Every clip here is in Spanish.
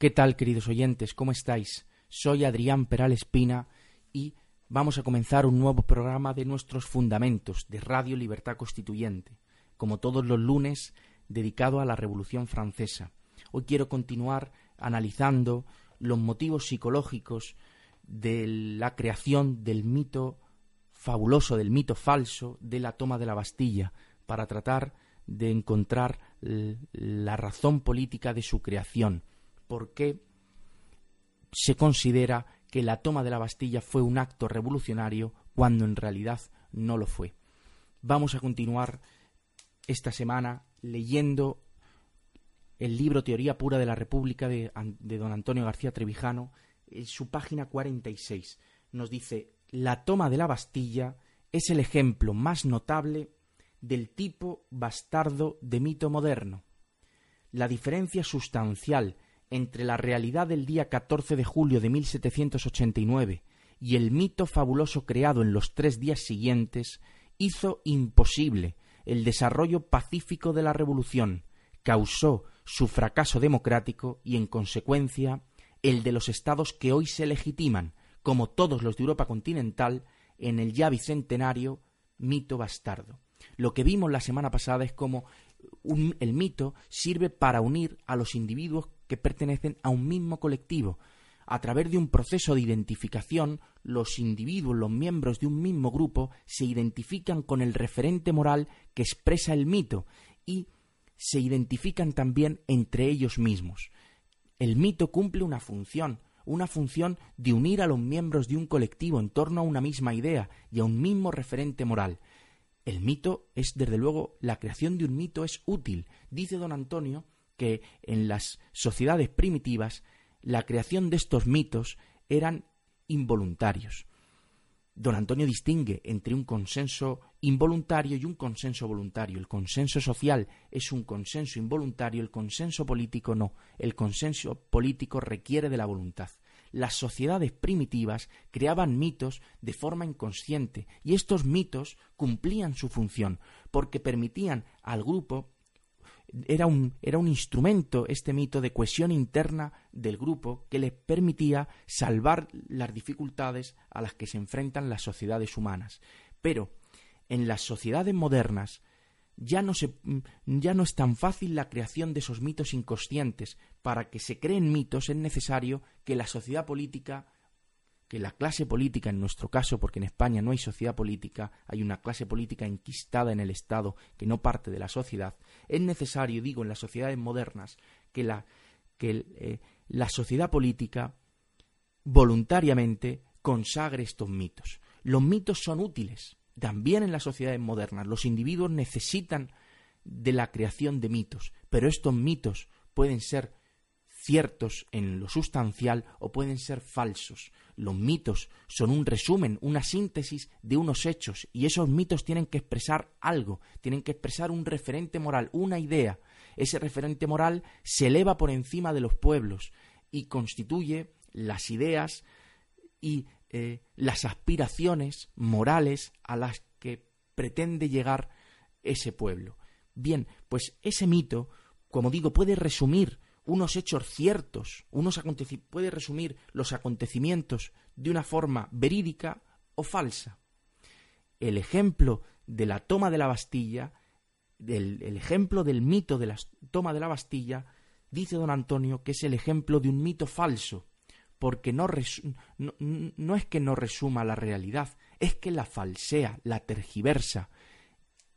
¿Qué tal, queridos oyentes? ¿Cómo estáis? Soy Adrián Peral Espina y vamos a comenzar un nuevo programa de nuestros fundamentos de Radio Libertad Constituyente, como todos los lunes, dedicado a la Revolución Francesa. Hoy quiero continuar analizando los motivos psicológicos de la creación del mito fabuloso, del mito falso de la toma de la Bastilla, para tratar de encontrar la razón política de su creación por qué se considera que la toma de la Bastilla fue un acto revolucionario cuando en realidad no lo fue. Vamos a continuar esta semana leyendo el libro Teoría Pura de la República de, de don Antonio García Trevijano. En su página 46 nos dice, la toma de la Bastilla es el ejemplo más notable del tipo bastardo de mito moderno. La diferencia sustancial entre la realidad del día 14 de julio de 1789 y el mito fabuloso creado en los tres días siguientes hizo imposible el desarrollo pacífico de la revolución, causó su fracaso democrático y, en consecuencia, el de los estados que hoy se legitiman, como todos los de Europa continental, en el ya bicentenario mito bastardo. Lo que vimos la semana pasada es cómo un, el mito sirve para unir a los individuos que pertenecen a un mismo colectivo. A través de un proceso de identificación, los individuos, los miembros de un mismo grupo, se identifican con el referente moral que expresa el mito y se identifican también entre ellos mismos. El mito cumple una función, una función de unir a los miembros de un colectivo en torno a una misma idea y a un mismo referente moral. El mito es, desde luego, la creación de un mito es útil. Dice don Antonio que en las sociedades primitivas la creación de estos mitos eran involuntarios. Don Antonio distingue entre un consenso involuntario y un consenso voluntario. El consenso social es un consenso involuntario, el consenso político no. El consenso político requiere de la voluntad. Las sociedades primitivas creaban mitos de forma inconsciente y estos mitos cumplían su función porque permitían al grupo era un, era un instrumento, este mito, de cohesión interna del grupo que les permitía salvar las dificultades a las que se enfrentan las sociedades humanas. Pero en las sociedades modernas ya no, se, ya no es tan fácil la creación de esos mitos inconscientes. Para que se creen mitos es necesario que la sociedad política que la clase política, en nuestro caso, porque en España no hay sociedad política, hay una clase política enquistada en el Estado que no parte de la sociedad, es necesario, digo, en las sociedades modernas, que la, que, eh, la sociedad política voluntariamente consagre estos mitos. Los mitos son útiles, también en las sociedades modernas. Los individuos necesitan de la creación de mitos, pero estos mitos pueden ser ciertos en lo sustancial o pueden ser falsos. Los mitos son un resumen, una síntesis de unos hechos y esos mitos tienen que expresar algo, tienen que expresar un referente moral, una idea. Ese referente moral se eleva por encima de los pueblos y constituye las ideas y eh, las aspiraciones morales a las pretende llegar ese pueblo. Bien, pues ese mito, como digo, puede resumir unos hechos ciertos, unos puede resumir los acontecimientos de una forma verídica o falsa. El ejemplo de la toma de la Bastilla, el ejemplo del mito de la toma de la Bastilla, dice don Antonio que es el ejemplo de un mito falso, porque no, no, es que no resuma la realidad, es que la falsea, la tergiversa.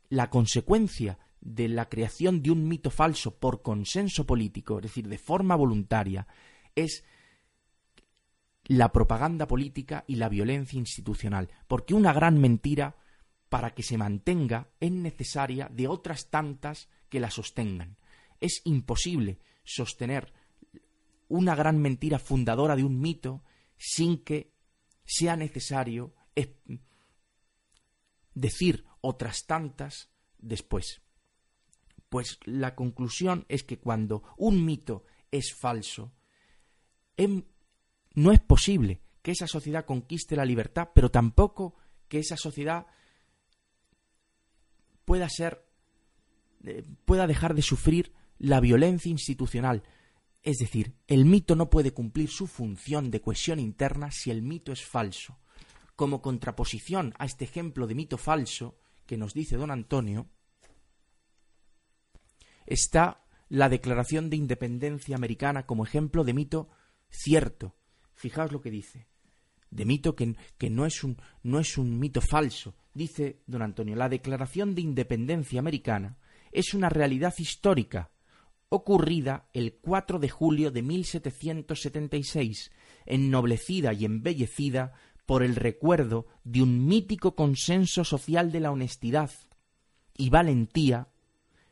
La consecuencia de la creación de un mito falso por consenso político, es decir, de forma voluntaria, es la propaganda política y la violencia institucional, porque una gran mentira, para que se mantenga, es necesaria de otras tantas que la sostengan. Es imposible sostener una gran mentira fundadora de un mito sin que sea necesario decir otras tantas después. Pues la conclusión es que cuando un mito es falso, em, no es posible que esa sociedad conquiste la libertad, pero tampoco que esa sociedad pueda ser eh, pueda dejar de sufrir la violencia institucional, es decir, el mito no puede cumplir su función de cohesión interna si el mito es falso. Como contraposición a este ejemplo de mito falso que nos dice don Antonio, está la Declaración de Independencia Americana como ejemplo de mito cierto. Fijaos lo que dice. De mito que, que no, es un, no es un mito falso. Dice don Antonio, la Declaración de Independencia Americana es una realidad histórica ocurrida el 4 de julio de 1776, ennoblecida y embellecida por el recuerdo de un mítico consenso social de la honestidad y valentía,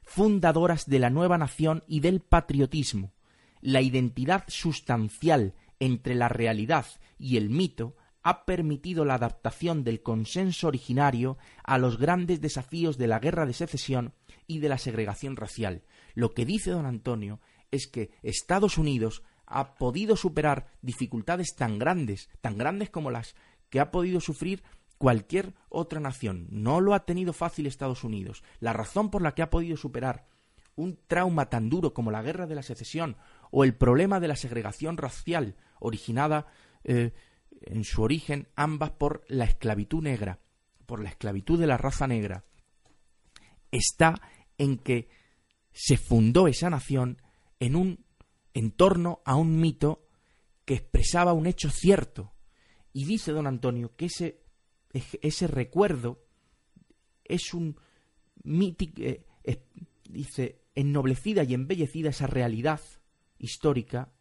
fundadoras de la nueva nación y del patriotismo, la identidad sustancial entre la realidad y el mito ha permitido la adaptación del consenso originario a los grandes desafíos de la guerra de secesión y de la segregación racial, lo que dice don Antonio es que Estados Unidos ha podido superar dificultades tan grandes, tan grandes como las que ha podido sufrir cualquier otra nación. No lo ha tenido fácil Estados Unidos. La razón por la que ha podido superar un trauma tan duro como la guerra de la secesión o el problema de la segregación racial originada eh, en su origen ambas por la esclavitud negra, por la esclavitud de la raza negra, está en que se fundó esa nación en un en torno a un mito que expresaba un hecho cierto. Y dice don Antonio que ese, ese recuerdo es un mítico, eh, dice, ennoblecida y embellecida esa realidad histórica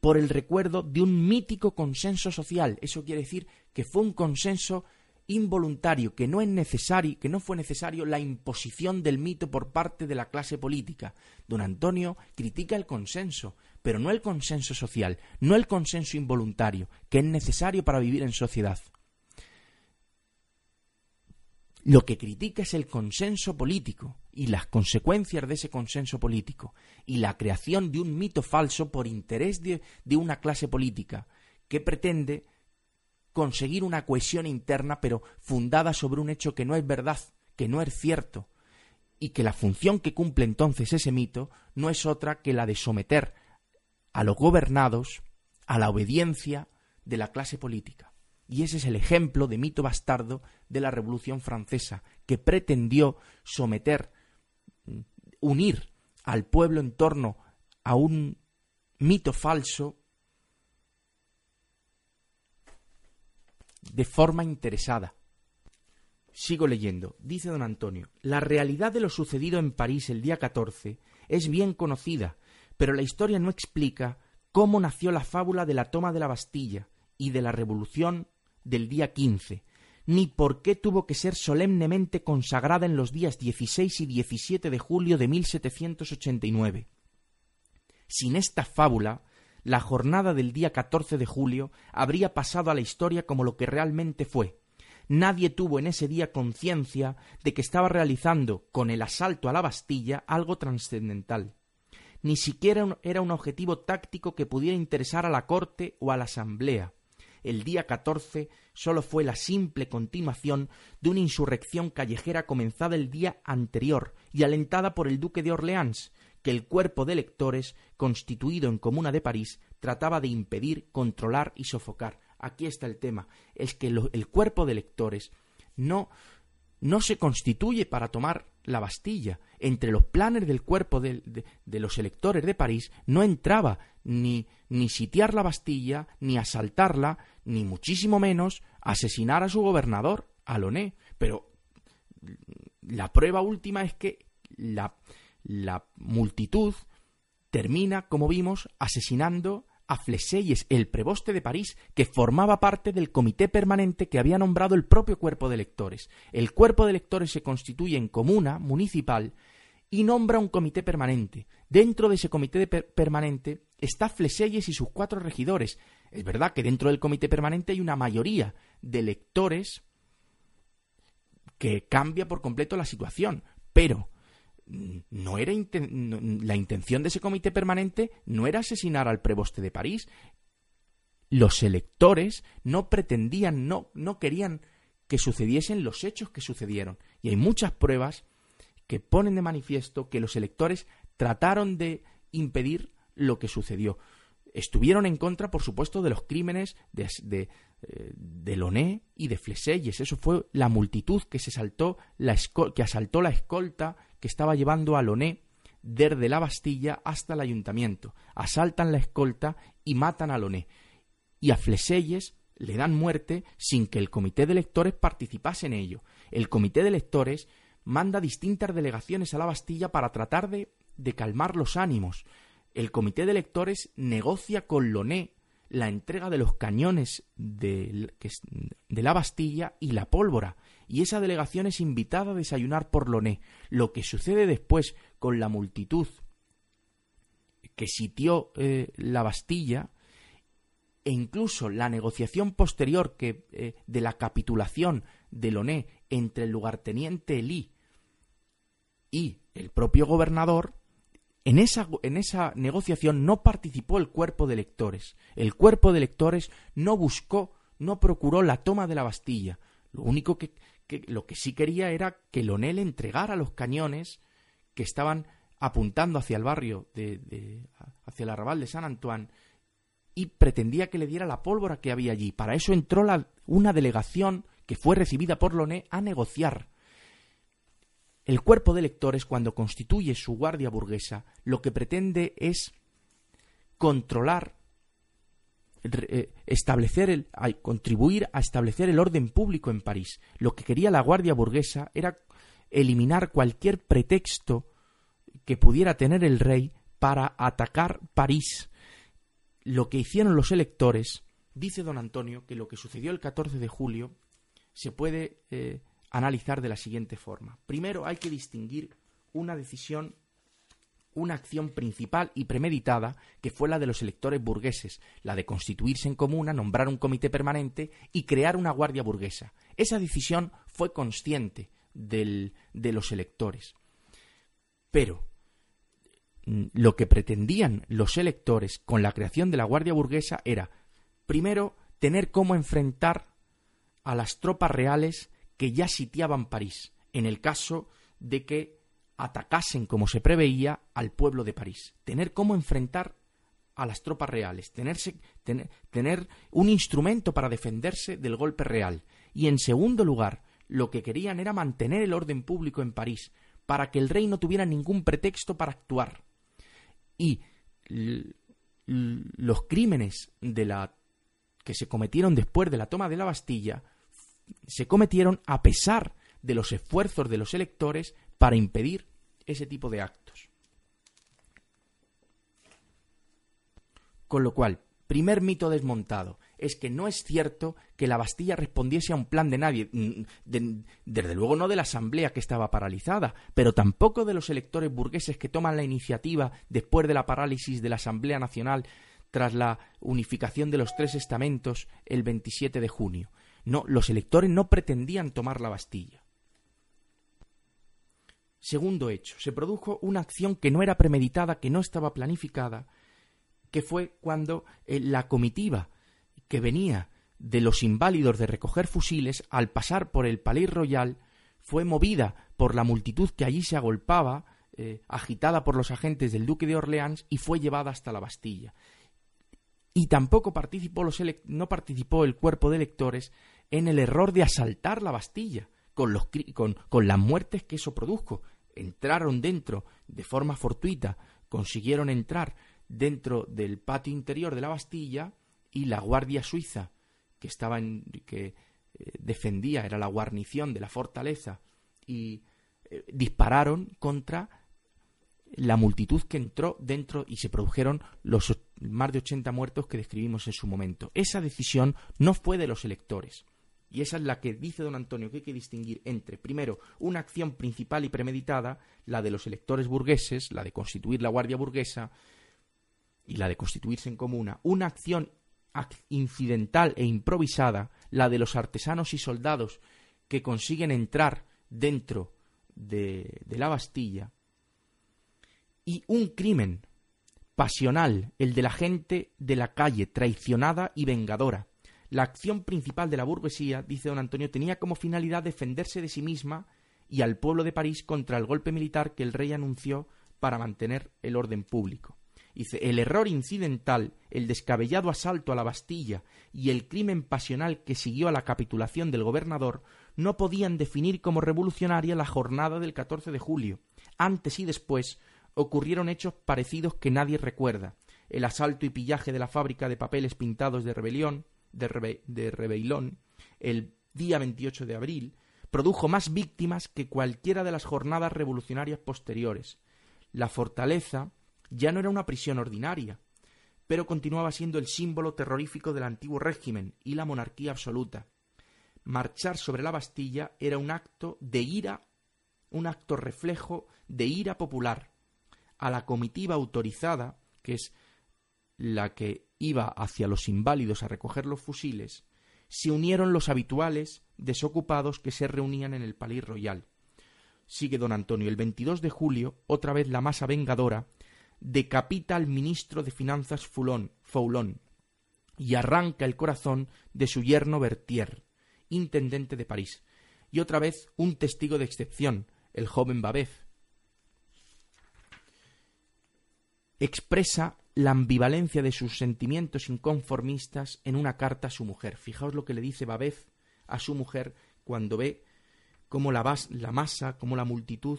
por el recuerdo de un mítico consenso social. Eso quiere decir que fue un consenso involuntario, que no es necesario, que no fue necesario la imposición del mito por parte de la clase política. Don Antonio critica el consenso, pero no el consenso social, no el consenso involuntario, que es necesario para vivir en sociedad. Lo que critica es el consenso político y las consecuencias de ese consenso político y la creación de un mito falso por interés de, una clase política que pretende conseguir una cohesión interna, pero fundada sobre un hecho que no es verdad, que no es cierto, y que la función que cumple entonces ese mito no es otra que la de someter a los gobernados a la obediencia de la clase política. Y ese es el ejemplo de mito bastardo de la Revolución Francesa, que pretendió someter, unir al pueblo en torno a un mito falso de forma interesada. Sigo leyendo. Dice don Antonio, la realidad de lo sucedido en París el día 14 es bien conocida, pero la historia no explica cómo nació la fábula de la toma de la Bastilla y de la revolución del día 15, ni por qué tuvo que ser solemnemente consagrada en los días 16 y 17 de julio de 1789. Sin esta fábula, la jornada del día 14 de julio habría pasado a la historia como lo que realmente fue. Nadie tuvo en ese día conciencia de que estaba realizando con el asalto a la Bastilla algo trascendental. Ni siquiera era un objetivo táctico que pudiera interesar a la corte o a la asamblea. El día 14 solo fue la simple continuación de una insurrección callejera comenzada el día anterior y alentada por el duque de Orleans, que el cuerpo de electores, constituido en Comuna de París, trataba de impedir, controlar y sofocar. Aquí está el tema, es que el cuerpo de electores no, no se constituye para tomar la Bastilla. Entre los planes del cuerpo de, los electores de París no entraba ni, ni sitiar la Bastilla, ni asaltarla, ni muchísimo menos asesinar a su gobernador, Aloné. Pero la prueba última es que la, la multitud termina, como vimos, asesinando a Fleselles, el preboste de París, que formaba parte del comité permanente que había nombrado el propio cuerpo de electores. El cuerpo de electores se constituye en comuna municipal y nombra un comité permanente. Dentro de ese comité permanente está Fleselles y sus cuatro regidores. Es verdad que dentro del comité permanente hay una mayoría de electores que cambia por completo la situación, pero no era la intención de ese comité permanente no era asesinar al preboste de París. Los electores no pretendían, no, no querían que sucediesen los hechos que sucedieron. Y hay muchas pruebas que ponen de manifiesto que los electores trataron de impedir lo que sucedió. Estuvieron en contra, por supuesto, de los crímenes de, de Loné y de Fleselles. Eso fue la multitud que se saltó, la que asaltó la escolta que estaba llevando a Loné desde la Bastilla hasta el ayuntamiento. Asaltan la escolta y matan a Loné. Y a Fleselles le dan muerte sin que el comité de electores participase en ello. El comité de electores manda distintas delegaciones a la Bastilla para tratar de, de calmar los ánimos. El comité de electores negocia con Loné la entrega de los cañones de, la Bastilla y la pólvora, y esa delegación es invitada a desayunar por Loné. Lo que sucede después con la multitud que sitió eh, la Bastilla e incluso la negociación posterior que, eh, de la capitulación de Loné entre el lugarteniente Elí y el propio gobernador, en esa, en esa negociación no participó el cuerpo de electores. El cuerpo de electores no buscó, no procuró la toma de la Bastilla. Lo único que, que lo que sí quería era que Lonel entregara los cañones que estaban apuntando hacia el barrio, de, hacia el arrabal de San Antoine, y pretendía que le diera la pólvora que había allí. Para eso entró la, una delegación que fue recibida por Loné a negociar. El cuerpo de electores, cuando constituye su guardia burguesa, lo que pretende es controlar eh, establecer el, contribuir a establecer el orden público en París. Lo que quería la Guardia burguesa era eliminar cualquier pretexto que pudiera tener el rey para atacar París. Lo que hicieron los electores, dice don Antonio, que lo que sucedió el 14 de julio se puede eh, analizar de la siguiente forma. Primero hay que distinguir una decisión una acción principal y premeditada que fue la de los electores burgueses, la de constituirse en comuna, nombrar un comité permanente y crear una guardia burguesa. Esa decisión fue consciente de los electores. Pero mm, lo que pretendían los electores con la creación de la guardia burguesa era, primero, tener cómo enfrentar a las tropas reales que ya sitiaban París, en el caso de que atacasen, como se preveía, al pueblo de París. Tener cómo enfrentar a las tropas reales, tener, un instrumento para defenderse del golpe real. Y en segundo lugar, lo que querían era mantener el orden público en París, para que el rey no tuviera ningún pretexto para actuar. Y los crímenes de la que se cometieron después de la toma de la Bastilla se cometieron a pesar de los esfuerzos de los electores para impedir ese tipo de actos. Con lo cual, primer mito desmontado, es que no es cierto que la Bastilla respondiese a un plan de nadie, mm, desde luego no de la Asamblea que estaba paralizada, pero tampoco de los electores burgueses que toman la iniciativa después de la parálisis de la Asamblea Nacional tras la unificación de los tres estamentos el 27 de junio. No, los electores no pretendían tomar la Bastilla. Segundo hecho, se produjo una acción que no era premeditada, que no estaba planificada, que fue cuando eh, la comitiva que venía de los inválidos de recoger fusiles, al pasar por el Palais Royal, fue movida por la multitud que allí se agolpaba, eh, agitada por los agentes del duque de Orleans, y fue llevada hasta la Bastilla. Y tampoco participó los no participó el cuerpo de electores en el error de asaltar la Bastilla, con, los, con, con las muertes que eso produjo. Entraron dentro de forma fortuita, consiguieron entrar dentro del patio interior de la Bastilla y la Guardia Suiza, que estaba en, que eh, defendía, era la guarnición de la fortaleza, y eh, dispararon contra la multitud que entró dentro y se produjeron los más de 80 muertos que describimos en su momento. Esa decisión no fue de los electores. Y esa es la que dice don Antonio que hay que distinguir entre, primero, una acción principal y premeditada, la de los electores burgueses, la de constituir la Guardia Burguesa y la de constituirse en comuna, una acción incidental e improvisada, la de los artesanos y soldados que consiguen entrar dentro de, de la Bastilla, y un crimen pasional, el de la gente de la calle, traicionada y vengadora. La acción principal de la burguesía, dice don Antonio, tenía como finalidad defenderse de sí misma y al pueblo de París contra el golpe militar que el rey anunció para mantener el orden público. Dice, el error incidental, el descabellado asalto a la Bastilla y el crimen pasional que siguió a la capitulación del gobernador no podían definir como revolucionaria la jornada del 14 de julio. Antes y después ocurrieron hechos parecidos que nadie recuerda. El asalto y pillaje de la fábrica de papeles pintados de rebelión, de, Rebeilón, el día 28 de abril, produjo más víctimas que cualquiera de las jornadas revolucionarias posteriores. La fortaleza ya no era una prisión ordinaria, pero continuaba siendo el símbolo terrorífico del antiguo régimen y la monarquía absoluta. Marchar sobre la Bastilla era un acto de ira, un acto reflejo de ira popular. A la comitiva autorizada, que es la que iba hacia los inválidos a recoger los fusiles, se unieron los habituales desocupados que se reunían en el Palais Royal. Sigue don Antonio. El 22 de julio, otra vez la masa vengadora decapita al ministro de Finanzas Foulon, Foulon y arranca el corazón de su yerno Berthier, intendente de París, y otra vez un testigo de excepción, el joven Babeuf. Expresa la ambivalencia de sus sentimientos inconformistas en una carta a su mujer. Fijaos lo que le dice Babeuf a su mujer cuando ve cómo la, la masa, cómo la multitud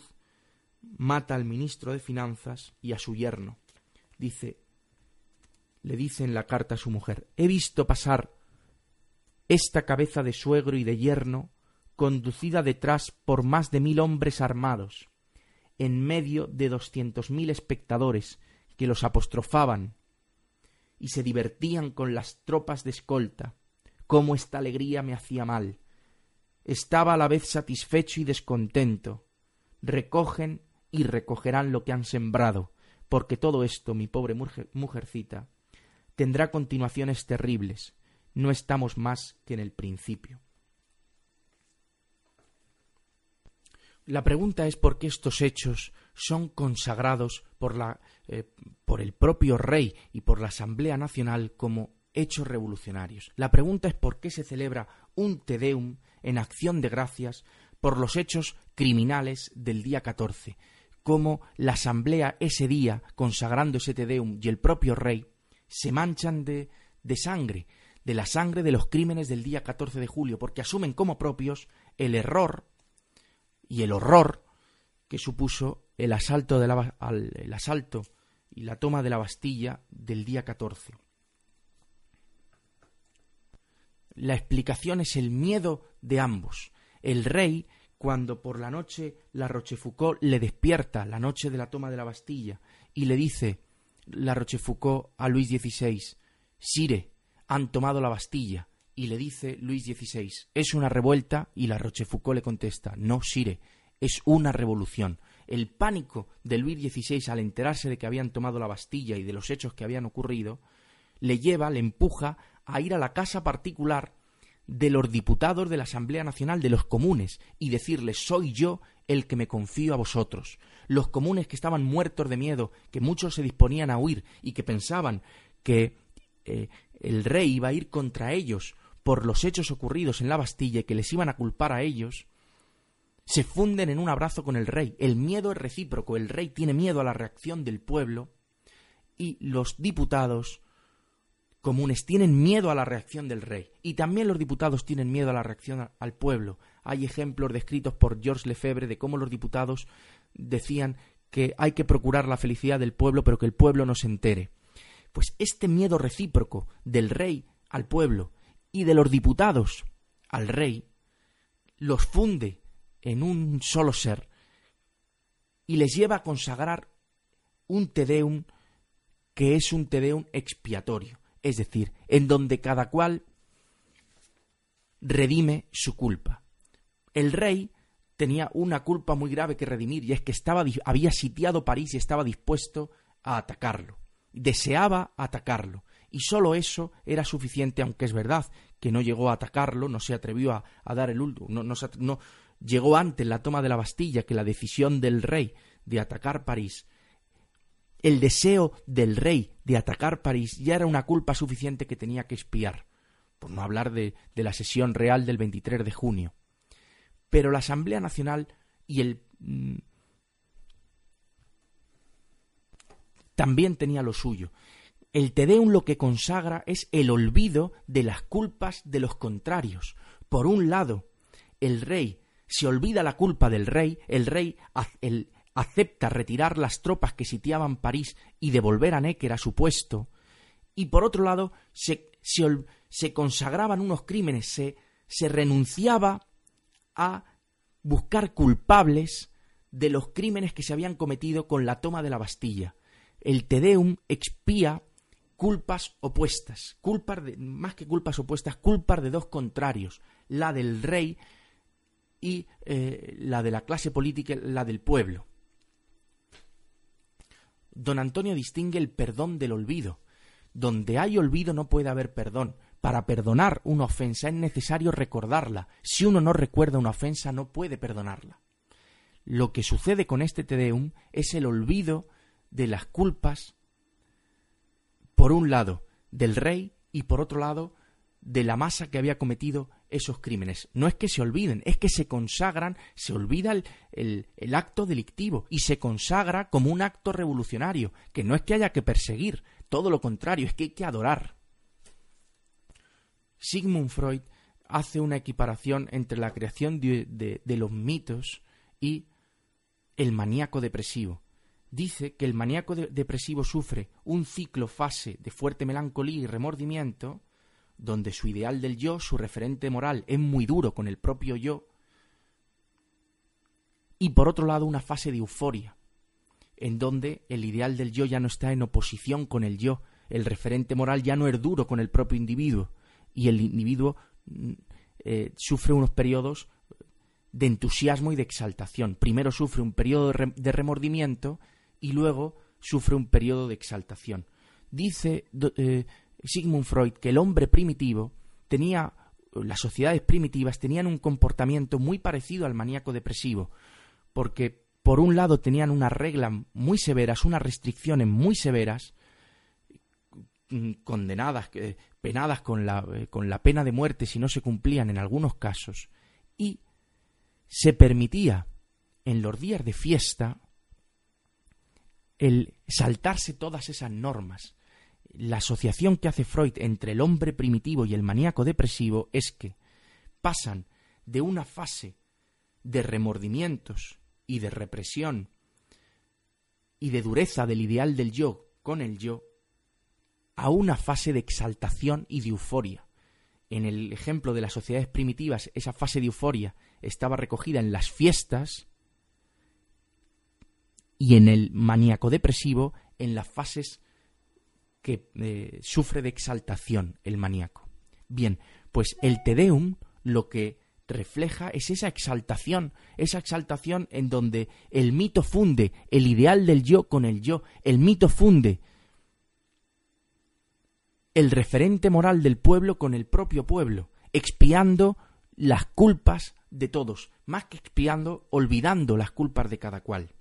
mata al ministro de Finanzas y a su yerno. Dice, le dice en la carta a su mujer, he visto pasar esta cabeza de suegro y de yerno conducida detrás por más de mil hombres armados, en medio de doscientos mil espectadores que los apostrofaban y se divertían con las tropas de escolta. Cómo esta alegría me hacía mal. Estaba a la vez satisfecho y descontento. Recogen y recogerán lo que han sembrado, porque todo esto, mi pobre mujercita, tendrá continuaciones terribles. No estamos más que en el principio. La pregunta es por qué estos hechos son consagrados por, la, eh, por el propio rey y por la Asamblea Nacional como hechos revolucionarios. La pregunta es por qué se celebra un Te Deum en acción de gracias por los hechos criminales del día 14, cómo la asamblea ese día, consagrando ese Tedeum, y el propio rey, se manchan de, de sangre, de la sangre de los crímenes del día 14 de julio, porque asumen como propios el error y el horror que supuso el asalto, de la, el asalto y la toma de la Bastilla del día 14. La explicación es el miedo de ambos. El rey cuando por la noche la Rochefoucauld le despierta, la noche de la toma de la Bastilla, y le dice la Rochefoucauld a Luis XVI, Sire, han tomado la Bastilla, y le dice Luis XVI, es una revuelta, y la Rochefoucauld le contesta, no, Sire, es una revolución. El pánico de Luis XVI al enterarse de que habían tomado la Bastilla y de los hechos que habían ocurrido, le lleva, le empuja a ir a la casa particular de los diputados de la Asamblea Nacional de los comunes y decirles soy yo el que me confío a vosotros. Los comunes que estaban muertos de miedo, que muchos se disponían a huir y que pensaban que eh, el rey iba a ir contra ellos por los hechos ocurridos en la Bastilla y que les iban a culpar a ellos, se funden en un abrazo con el rey. El miedo es recíproco, el rey tiene miedo a la reacción del pueblo y los diputados comunes tienen miedo a la reacción del rey y también los diputados tienen miedo a la reacción al pueblo. Hay ejemplos descritos por Georges Lefebvre de cómo los diputados decían que hay que procurar la felicidad del pueblo pero que el pueblo no se entere. Pues este miedo recíproco del rey al pueblo y de los diputados al rey los funde en un solo ser y les lleva a consagrar un Tedeum que es un Tedeum expiatorio, es decir, en donde cada cual redime su culpa. El rey tenía una culpa muy grave que redimir y es que estaba, había sitiado París y estaba dispuesto a atacarlo. Deseaba atacarlo y sólo eso era suficiente, aunque es verdad que no llegó a atacarlo, no se atrevió a, dar el último, no, no, llegó antes la toma de la Bastilla que la decisión del rey de atacar París. El deseo del rey de atacar París ya era una culpa suficiente que tenía que espiar, por no hablar de, la sesión real del 23 de junio. Pero la Asamblea Nacional y el mm, también tenía lo suyo. El Tedeum lo que consagra es el olvido de las culpas de los contrarios. Por un lado, el rey se olvida la culpa del rey, el rey acepta retirar las tropas que sitiaban París y devolver a Néquer a su puesto, y por otro lado se, se, consagraban unos crímenes, se, se renunciaba a buscar culpables de los crímenes que se habían cometido con la toma de la Bastilla. El Tedeum expía culpas opuestas, culpas de, más que culpas opuestas, culpas de dos contrarios, la del rey y eh, la de la clase política, la del pueblo. Don Antonio distingue el perdón del olvido. Donde hay olvido no puede haber perdón. Para perdonar una ofensa es necesario recordarla. Si uno no recuerda una ofensa no puede perdonarla. Lo que sucede con este Tedeum es el olvido de las culpas por un lado del rey y por otro lado de la masa que había cometido esos crímenes. No es que se olviden, es que se consagran, se olvida el, el, acto delictivo y se consagra como un acto revolucionario, que no es que haya que perseguir, todo lo contrario, es que hay que adorar. Sigmund Freud hace una equiparación entre la creación de los mitos y el maníaco depresivo dice que el maníaco depresivo sufre un ciclo fase de fuerte melancolía y remordimiento, donde su ideal del yo, su referente moral, es muy duro con el propio yo, y por otro lado una fase de euforia, en donde el ideal del yo ya no está en oposición con el yo, el referente moral ya no es duro con el propio individuo, y el individuo mm, eh, sufre unos periodos de entusiasmo y de exaltación. Primero sufre un periodo de remordimiento y luego sufre un periodo de exaltación. Dice eh, Sigmund Freud que el hombre primitivo tenía, las sociedades primitivas tenían un comportamiento muy parecido al maníaco depresivo, porque por un lado tenían unas reglas muy severas, unas restricciones muy severas, mm, condenadas, penadas con la, eh, con la pena de muerte si no se cumplían en algunos casos, y se permitía en los días de fiesta el saltarse todas esas normas. La asociación que hace Freud entre el hombre primitivo y el maníaco depresivo es que pasan de una fase de remordimientos y de represión y de dureza del ideal del yo con el yo a una fase de exaltación y de euforia. En el ejemplo de las sociedades primitivas, esa fase de euforia estaba recogida en las fiestas y en el maníaco depresivo en las fases que eh, sufre de exaltación el maníaco. Bien, pues el Tedeum lo que refleja es esa exaltación, esa exaltación en donde el mito funde el ideal del yo con el yo, el mito funde el referente moral del pueblo con el propio pueblo, expiando las culpas de todos, más que expiando, olvidando las culpas de cada cual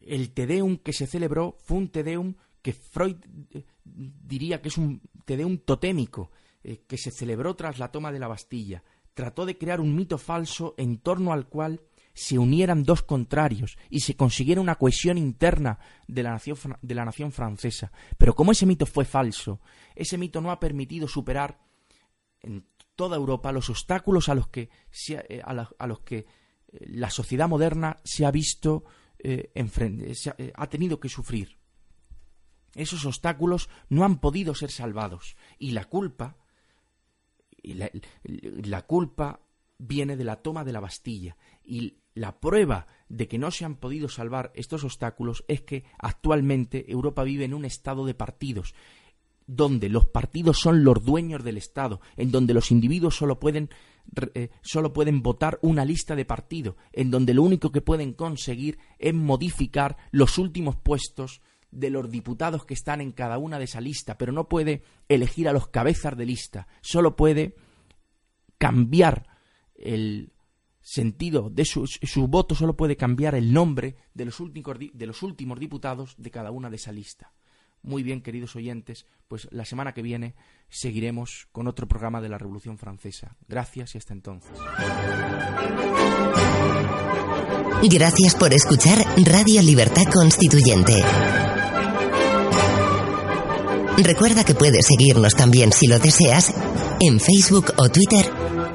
el Tedeum que se celebró fue un Tedeum que Freud eh, diría que es un Tedeum totémico eh, que se celebró tras la toma de la Bastilla. Trató de crear un mito falso en torno al cual se unieran dos contrarios y se consiguiera una cohesión interna de la, nación, de la nación francesa. Pero como ese mito fue falso, ese mito no ha permitido superar en toda Europa los obstáculos a los que, eh, a, los que la sociedad moderna se ha visto eh, ha tenido que sufrir. Esos obstáculos no han podido ser salvados y la culpa la, la culpa viene de la toma de la Bastilla y la prueba de que no se han podido salvar estos obstáculos es que actualmente Europa vive en un estado de partidos donde los partidos son los dueños del Estado, en donde los individuos solo pueden, eh, solo pueden votar una lista de partido, en donde lo único que pueden conseguir es modificar los últimos puestos de los diputados que están en cada una de esa lista, pero no puede elegir a los cabezas de lista, solo puede cambiar el sentido de su, su voto, solo puede cambiar el nombre de los, últimos, de los últimos diputados de cada una de esa lista. Muy bien, queridos oyentes, pues la semana que viene seguiremos con otro programa de la Revolución Francesa. Gracias y hasta entonces. Gracias por escuchar Radio Libertad Constituyente. Recuerda que puedes seguirnos también si lo deseas en Facebook o Twitter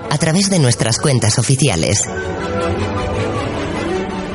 a través de nuestras cuentas oficiales.